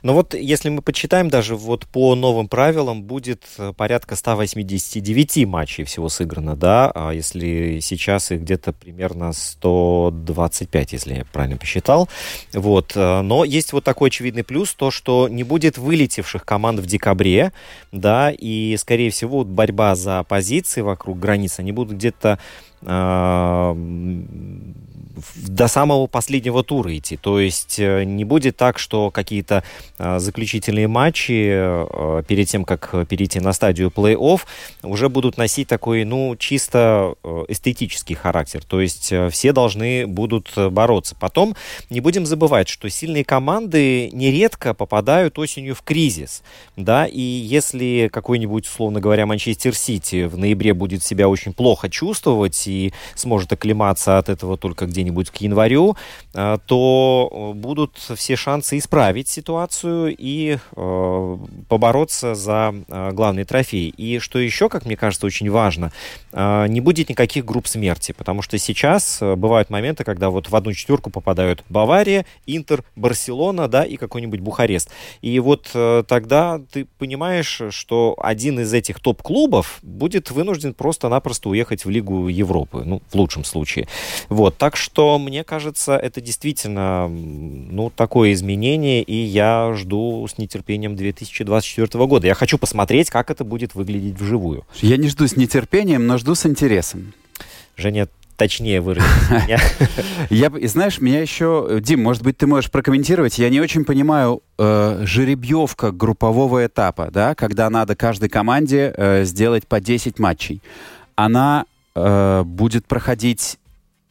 Но вот если мы почитаем, даже вот по новым правилам будет э, порядка 189 матчей всего сыграно, да, а если сейчас их где-то примерно 125, если я правильно посчитал. Вот. Э, но есть вот такой очевидный плюс, то, что не будет вылетевших команд в декабре, да, и, скорее всего, борьба за позиции вокруг границ, они будут где-то до самого последнего тура идти. То есть э, не будет так, что какие-то э, заключительные матчи э, перед тем, как перейти на стадию плей-офф, уже будут носить такой, ну, чисто эстетический характер. То есть все должны будут бороться. Потом не будем забывать, что сильные команды нередко попадают осенью в кризис. Да, и если какой-нибудь, условно говоря, Манчестер Сити в ноябре будет себя очень плохо чувствовать и сможет оклематься от этого только где где-нибудь к январю, э, то э, будут все шансы исправить ситуацию и э, побороться за главный трофей. И что еще, как мне кажется, очень важно, не будет никаких групп смерти, потому что сейчас бывают моменты, когда вот в одну четверку попадают Бавария, Интер, Барселона, да, и какой-нибудь Бухарест. И вот тогда ты понимаешь, что один из этих топ-клубов будет вынужден просто-напросто уехать в Лигу Европы, ну, в лучшем случае. Вот, так что, мне кажется, это действительно, ну, такое изменение, и я жду с нетерпением 2024 года. Я хочу посмотреть, как это будет выглядеть вживую. Я не жду с нетерпением, но жду с интересом. Женя, точнее выразить [LAUGHS] меня. Я, знаешь, меня еще... Дим, может быть, ты можешь прокомментировать? Я не очень понимаю э, жеребьевка группового этапа, да, когда надо каждой команде э, сделать по 10 матчей. Она э, будет проходить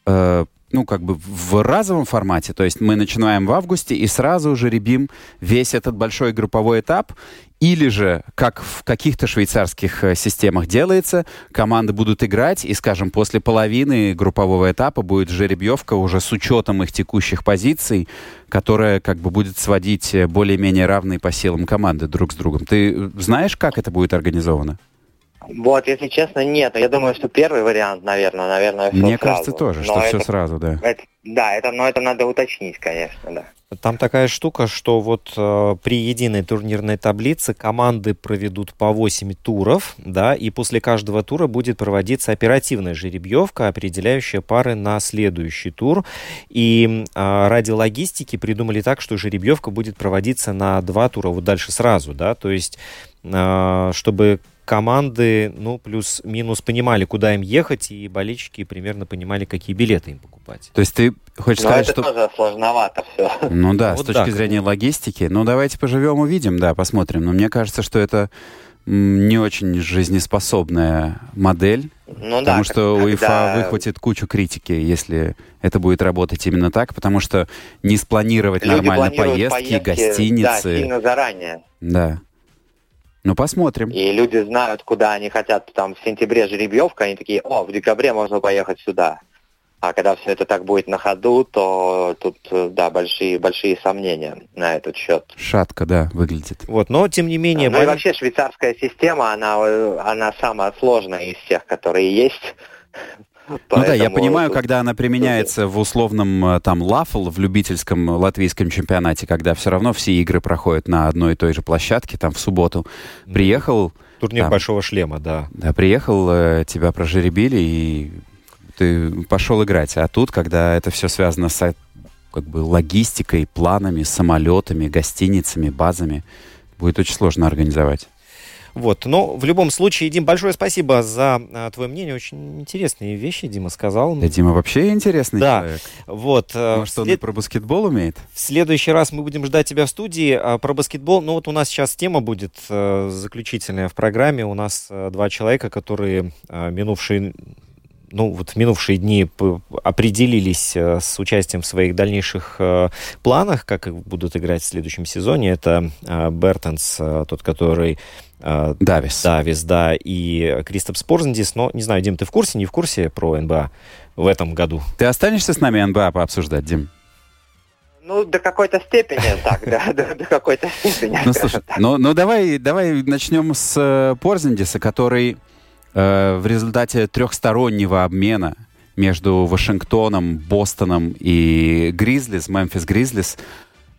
э, ну, как бы в разовом формате, то есть мы начинаем в августе и сразу же ребим весь этот большой групповой этап, или же, как в каких-то швейцарских э, системах делается, команды будут играть, и, скажем, после половины группового этапа будет жеребьевка уже с учетом их текущих позиций, которая как бы будет сводить э, более-менее равные по силам команды друг с другом. Ты знаешь, как это будет организовано? Вот, если честно, нет. Я думаю, что первый вариант, наверное, наверное, все Мне сразу. кажется тоже, Но что все это- сразу, да. это- да, это, но это надо уточнить, конечно, да. Там такая штука, что вот э, при единой турнирной таблице команды проведут по 8 туров, да, и после каждого тура будет проводиться оперативная жеребьевка, определяющая пары на следующий тур. И э, ради логистики придумали так, что жеребьевка будет проводиться на два тура вот дальше сразу, да, то есть э, чтобы команды, ну, плюс-минус понимали, куда им ехать, и болельщики примерно понимали, какие билеты им покупать. То есть ты хочешь Но сказать, это что... тоже сложновато все. [LAUGHS] Ну да, Вот с точки так. зрения логистики. Ну давайте поживем, увидим, да, посмотрим. Но мне кажется, что это не очень жизнеспособная модель, Ну потому да, что когда- выхватит кучу критики, если это будет работать именно так, потому что не спланировать люди нормально поездки, Да, гостиницы. сильно заранее. Да. Ну посмотрим. И люди знают, куда они хотят. Там в сентябре жеребьевка, они такие, о, в декабре можно поехать сюда. А когда все это так будет на ходу, то тут, да, большие, большие сомнения на этот счет. Шатко, да, выглядит. Вот, но, тем не менее... ну и вообще швейцарская система, она, она самая сложная из всех, которые есть. Ну да, я Поэтому понимаю, когда она применяется в условном э, там лафл, в любительском латвийском чемпионате, когда все равно все игры проходят на одной и той же площадке, там в субботу. Приехал, Турнир там. Большого Шлема, да. да, приехал, э, тебя прожеребили, и ты пошел играть. А тут, когда это все связано с как бы логистикой, планами, самолетами, гостиницами, базами, будет очень сложно организовать. Вот, но в любом случае, Дим, большое спасибо за а, твое мнение. Очень интересные вещи Дима сказал. Да, Дима вообще интересный Да. человек. Вот, э, Может, он и след- про баскетбол умеет? в следующий раз мы будем ждать тебя в студии а, про баскетбол. Ну вот у нас сейчас тема будет э, заключительная в программе. У нас э, два человека, которые э, минувшие ну, вот в минувшие дни определились э, с участием в своих дальнейших э, планах, как будут играть в следующем сезоне. Это э, Бертонс, тот, который Давис. Давис, да, и Кристоп Спорзендис. Но, не знаю, Дим, ты в курсе, не в курсе про НБА в этом году? Ты останешься с нами НБА пообсуждать, Дим? Ну, до какой-то степени так, да, до, до какой-то степени. Ну, слушай, так. ну, ну давай, давай начнем с э, Порзендиса, который э, в результате трехстороннего обмена между Вашингтоном, Бостоном и Гризлис, Мемфис Гризлис,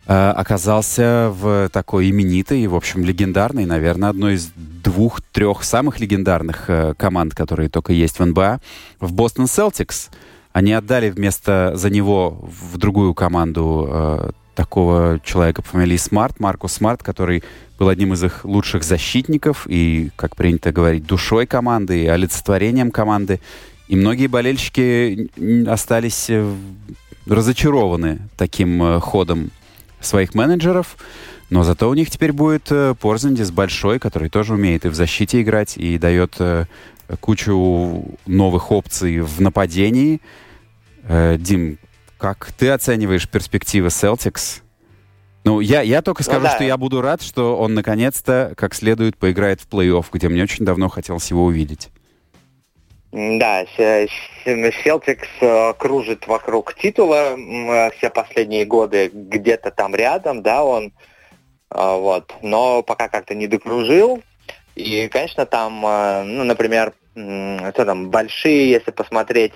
оказался в такой именитой и, в общем, легендарной, наверное, одной из двух-трех самых легендарных э, команд, которые только есть в НБА, в Бостон Селтикс. Они отдали вместо за него в другую команду э, такого человека по фамилии Смарт, Маркус Смарт, который был одним из их лучших защитников и, как принято говорить, душой команды и олицетворением команды. И многие болельщики остались э, разочарованы таким э, ходом своих менеджеров. Но зато у них теперь будет э, Порзендис большой, который тоже умеет и в защите играть, и дает э, кучу новых опций в нападении. Э, Дим, как ты оцениваешь перспективы Celtics? Ну, я, я только Ну скажу, да. что я буду рад, что он наконец-то как следует поиграет в плей-офф, где мне очень давно хотелось его увидеть. Да, Селтикс э, кружит вокруг титула э, все последние годы, где-то там рядом, да, он, э, вот, но пока как-то не докружил. И, конечно, там, ну, например, что там, большие, если посмотреть,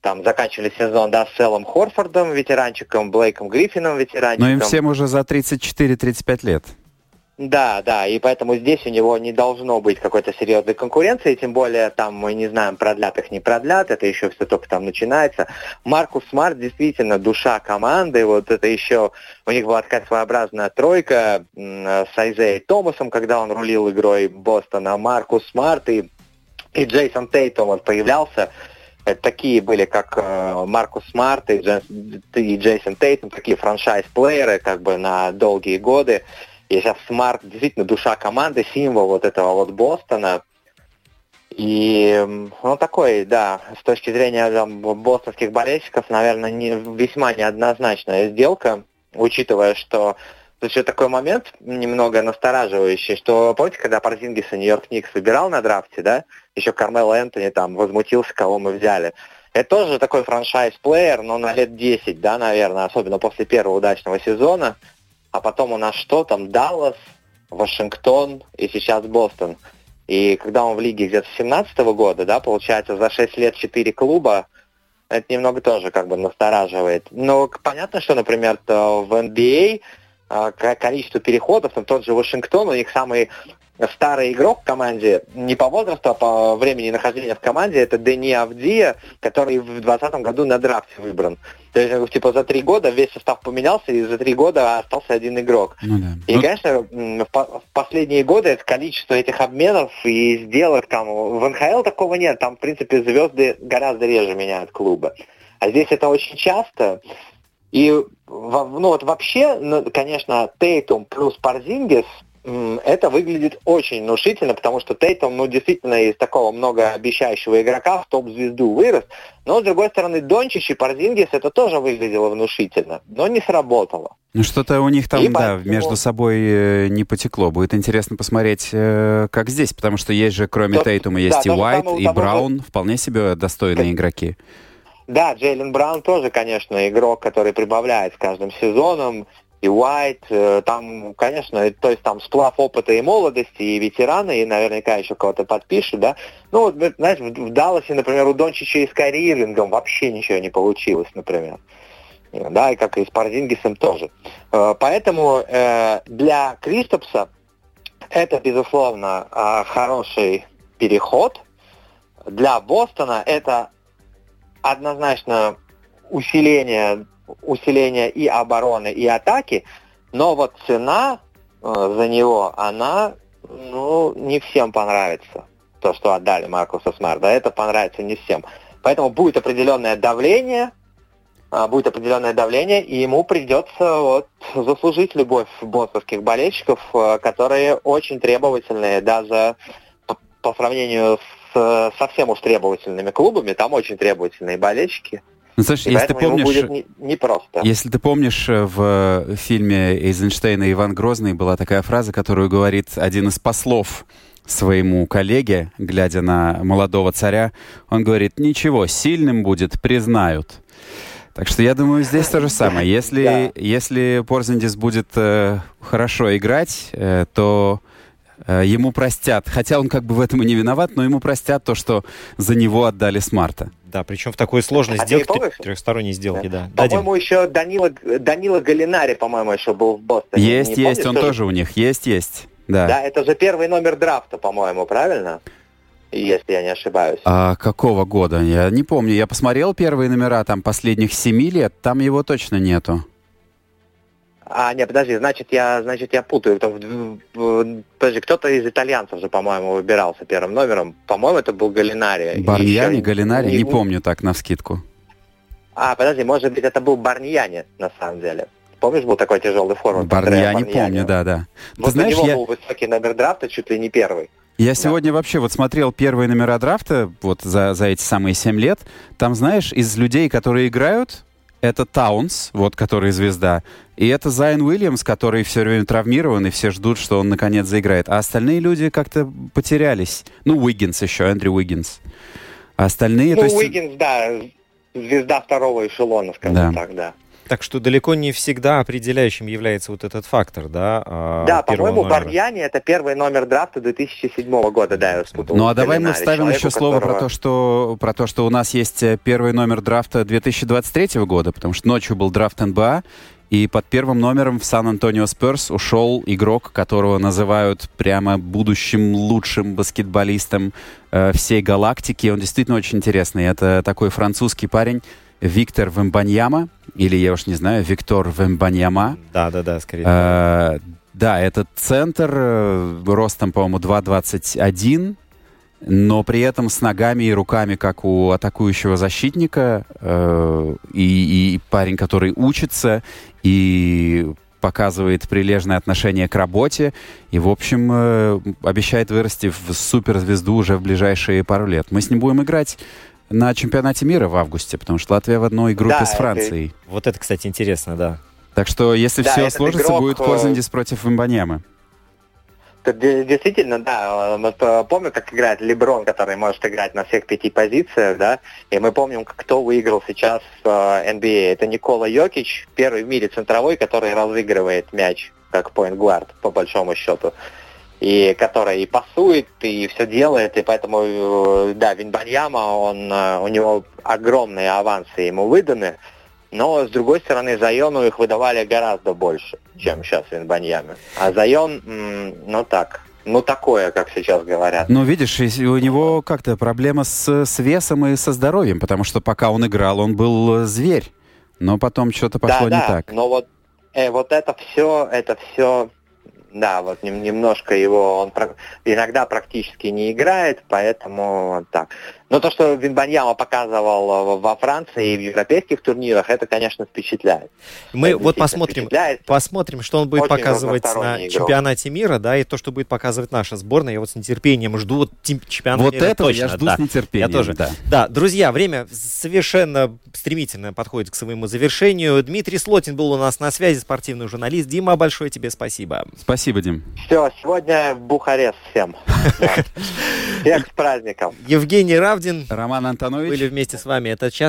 там заканчивали сезон, да, с Эллом Хорфордом, ветеранчиком, Блейком Гриффином, ветеранчиком. Но им всем уже за 34-35 лет. Да, да, и поэтому здесь у него не должно быть какой-то серьезной конкуренции, тем более там мы не знаем, продлят их, не продлят, это еще все только там начинается. Маркус Смарт действительно душа команды, вот это еще, у них была такая своеобразная тройка с Айзеей Томасом, когда он рулил игрой Бостона, Маркус Смарт и, и Джейсон Тейтом вот появлялся, это такие были, как э, Маркус Смарт и, Джейс, и Джейсон Тейтом, такие franchise player ы как бы на долгие годы. И сейчас Смарт действительно душа команды, символ вот этого вот Бостона. И, ну, такой, да, с точки зрения там, бостонских болельщиков, наверное, не, весьма неоднозначная сделка, учитывая, что Тут еще такой момент немного настораживающий, что помните, когда Парзингиса Нью-Йорк Никс выбирал на драфте, да, еще Кармел Энтони там возмутился, кого мы взяли. Это тоже такой франшайз-плеер, но на лет 10, да, наверное, особенно после первого удачного сезона а потом у нас что там, Даллас, Вашингтон и сейчас Бостон. И когда он в лиге где-то с 17 года, да, получается, за 6 лет 4 клуба, это немного тоже как бы настораживает. Но понятно, что, например, в NBA а, количество переходов, там тот же Вашингтон, у них самый старый игрок в команде, не по возрасту, а по времени нахождения в команде, это Дени Авдия, который в 2020 году на драфте выбран. То есть, типа, за три года весь состав поменялся, и за три года остался один игрок. Ну, да. И, ну... конечно, в, последние годы это количество этих обменов и сделок там... В НХЛ такого нет, там, в принципе, звезды гораздо реже меняют клубы. А здесь это очень часто. И, ну вот вообще, ну, конечно, Тейтум плюс Парзингис – это выглядит очень внушительно, потому что Тейтом, ну, действительно, из такого многообещающего игрока в топ-звезду вырос. Но, с другой стороны, Дончич и Парзингис это тоже выглядело внушительно, но не сработало. Ну, что-то у них там, и да, поэтому... между собой э, не потекло. Будет интересно посмотреть, э, как здесь, потому что есть же, кроме то, Тейтума, есть да, и Уайт, и Браун, же... вполне себе достойные игроки. Да, Джейлен Браун тоже, конечно, игрок, который прибавляет с каждым сезоном и Уайт, э, там, конечно, то есть там сплав опыта и молодости, и ветераны, и наверняка еще кого-то подпишут, да. Ну, вот, знаешь, в Далласе, например, у Дончича и с Ирвингом вообще ничего не получилось, например. Да, и как и с Парзингисом тоже. Э, поэтому э, для Кристопса это, безусловно, хороший переход. Для Бостона это однозначно усиление усиления и обороны, и атаки, но вот цена э, за него, она ну, не всем понравится. То, что отдали Маркуса Смарта, это понравится не всем. Поэтому будет определенное давление, э, будет определенное давление, и ему придется вот заслужить любовь бостонских болельщиков, э, которые очень требовательные, даже по, по сравнению с совсем уж требовательными клубами, там очень требовательные болельщики. Ну, слушай, если ты помнишь, будет не. Если ты помнишь, э, в фильме Эйзенштейна «Иван Грозный» была такая фраза, которую говорит один из послов своему коллеге, глядя на молодого царя, он говорит, ничего, сильным будет, признают. Так что я думаю, здесь то же [LAUGHS] самое. Если, да. если Порзендис будет э, хорошо играть, э, то э, ему простят. Хотя он как бы в этом и не виноват, но ему простят то, что за него отдали Смарта. Да, причем в такой сложной а сделке, трехсторонней сделке, да. да. По-моему, еще Данила, Данила Галинари, по-моему, еще был в Бостоне. Есть, не есть, помнишь, он тоже? тоже у них, есть, есть. Да. да, это же первый номер драфта, по-моему, правильно? Если я не ошибаюсь. А какого года? Я не помню. Я посмотрел первые номера там последних семи лет, там его точно нету. А, нет, подожди, значит, я, значит, я путаю. Подожди, кто-то из итальянцев же, по-моему, выбирался первым номером. По-моему, это был Галинари. Барньяни, Еще... Галинари, не, не помню так, на вскидку. А, подожди, может быть, это был Барньяни, на самом деле. Помнишь, был такой тяжелый формат? Барньяни, помню, да, да. Вот Ты знаешь, у него я... был высокий номер драфта, чуть ли не первый. Я сегодня вообще вот смотрел первые номера драфта вот за, за эти самые семь лет. Там, знаешь, из людей, которые играют, это Таунс, вот который звезда, и это Зайон Уильямс, который все время травмирован, и все ждут, что он наконец заиграет. А остальные люди как-то потерялись. Ну, Уиггинс еще, Эндрю Уиггинс. А остальные, ну, то есть... Уиггинс, да, звезда второго эшелона, скажем Да. так, да. Так что далеко не всегда определяющим является вот этот фактор, да? а, да, по-моему, номера. Барньяни это первый номер драфта 2007 года, да, я спутал. Ну а давай мы вставим человеку, еще слово про которого- то, что про то, что у нас есть э, первый номер драфта 2023 года, потому что ночью был драфт НБА, и под первым номером в Сан-Антонио Спёрс ушел игрок, которого называют прямо будущим лучшим баскетболистом э, всей галактики. Он действительно очень интересный. Это такой французский парень Виктор Вембаньяма, или я уж не знаю, Виктор Вембаньяма. Да, да, да, скорее. Э, Да, этот центр э, ростом, по-моему, 2,21, но при этом с ногами и руками, как у атакующего защитника, э, и, и парень, который учится и показывает прилежное отношение к работе, и, в общем, э, обещает вырасти в суперзвезду уже в ближайшие пару лет. Мы с ним будем играть на чемпионате мира в августе, потому что Латвия в одной группе Да, с это- Францией. Вот это, кстати, интересно, да. Так что, если Да, все сложится, игрок, будет э, Корзандис против Вимбаньямы. Это де- Действительно, да. Вот, э, помню, как играет Леброн, который может играть на всех пяти позициях, да. И мы помним, кто выиграл сейчас э, NBA. Это Никола Йокич, первый в мире центровой, который разыгрывает мяч как point-guard, по большому счету. И который и пасует, и все делает, и поэтому, э, да, Винбаньяма, он, э, у него огромные авансы ему выданы, но, с другой стороны, Зайону их выдавали гораздо больше, чем сейчас Винбаньяме. А Зайон, ну так, ну такое, как сейчас говорят. Ну, видишь, у него как-то проблема с, с весом и со здоровьем, потому что пока он играл, он был э, зверь. Но потом что-то пошло да, не да, так. но вот, э, вот это все, это все, да, вот нем- немножко его, он иногда практически не играет, поэтому вот так. Но то, что Винбаньяма показывал э, во Франции и в европейских турнирах, это, конечно, впечатляет. Мы Это вот посмотрим, впечатляет. посмотрим, что он будет Очень показывать на игрок. чемпионате мира, да, и то, что будет показывать наша сборная. Я вот с нетерпением жду вот чемпионата Вот мира этого точно, я жду да. с нетерпением. Я тоже. да. Да, друзья, время совершенно стремительно подходит к своему завершению. Дмитрий Слотин был у нас на связи, спортивный журналист. Дима, большое тебе спасибо. Спасибо, Дим. Все, сегодня Бухарест всем. [LAUGHS] Всех с праздником. Евгений Равдин Роман Антонович. были вместе с вами. Это час